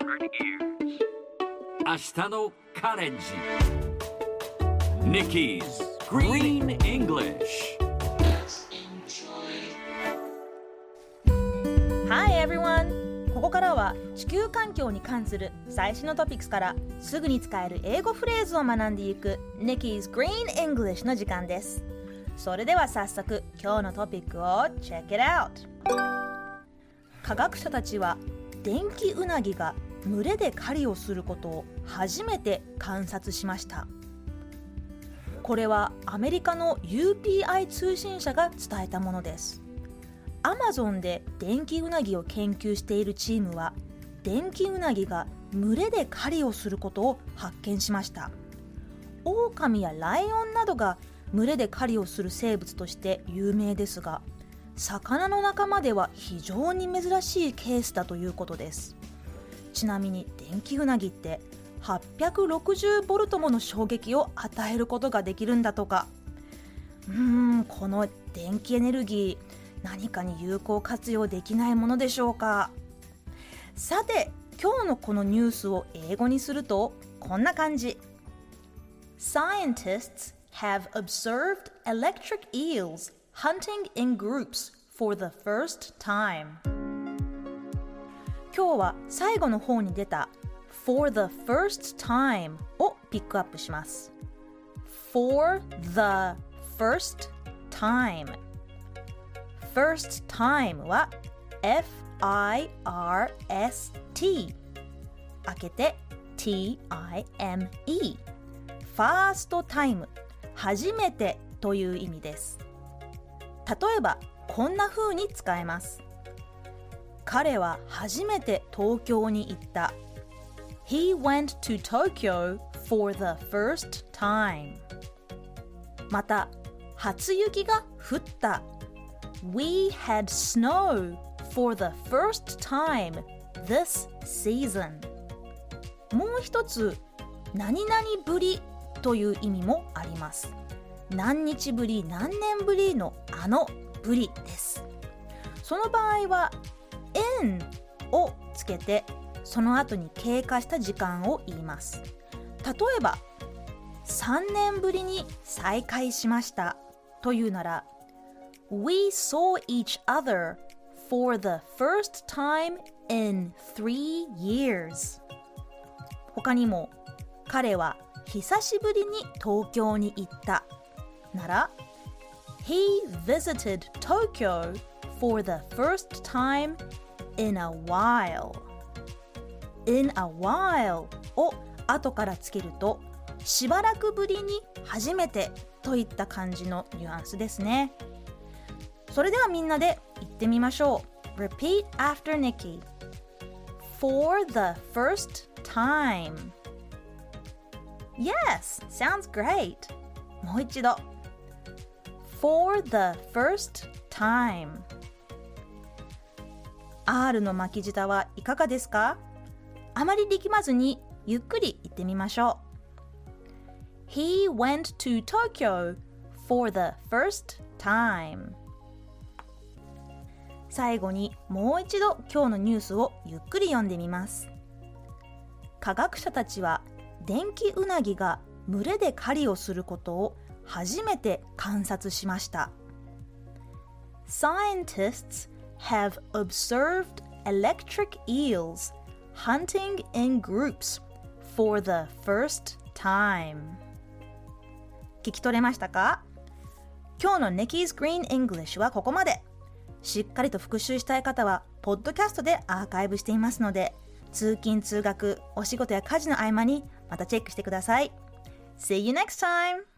明日のカレンジ Nikki's Green English Hi everyone! ここからは地球環境に関する最新のトピックスからすぐに使える英語フレーズを学んでいく Nikki's Green English の時間ですそれでは早速今日のトピックを Check it out! 科学者たちは電気ウナギが群れで狩りをすることを初めて観察しました。これはアメリカの UPI 通信社が伝えたものです。アマゾンで電気ウナギを研究しているチームは電気ウナギが群れで狩りをすることを発見しました。オオカミやライオンなどが群れで狩りをする生物として有名ですが魚の仲間では非常に珍しいケースだということです。ちなみに電気ウナギって860ボルトもの衝撃を与えることができるんだとか。うーんこの電気エネルギー何かに有効活用できないものでしょうか。さて今日のこのニュースを英語にするとこんな感じ。Scientists have observed electric eels hunting in groups for the first time. 今日は最後の方に出た for the first time をピックアップします for the first time first time は F-I-R-S-T 開けて T-I-M-E first time 初めてという意味です例えばこんな風に使えます彼は初めて東京に行った He went to Tokyo for the first time また初雪が降った We had snow for the first time this season もう一つ何々ぶりという意味もあります何日ぶり何年ぶりのあのぶりですその場合は in をつけてその後に経過した時間を言います例えば3年ぶりに再会しましたというなら We saw each other for the first time in three years 他にも彼は久しぶりに東京に行ったなら He visited Tokyo for the first time in a while in a while を後からつけるとしばらくぶりに初めてといった感じのニュアンスですねそれではみんなで言ってみましょう Repeat after Nikki For the first time Yes, sounds great もう一度 For the first time R の巻き舌はいかがですか？あまり力まずにゆっくり言ってみましょう。He went to Tokyo for the first time. 最後にもう一度今日のニュースをゆっくり読んでみます。科学者たちは電気ウナギが群れで狩りをすることを初めて観察しました。Scientists have observed electric eels hunting in groups for the first time 聞き取れましたか今日の Nikki's Green English はここまでしっかりと復習したい方はポッドキャストでアーカイブしていますので通勤通学お仕事や家事の合間にまたチェックしてください See you next time!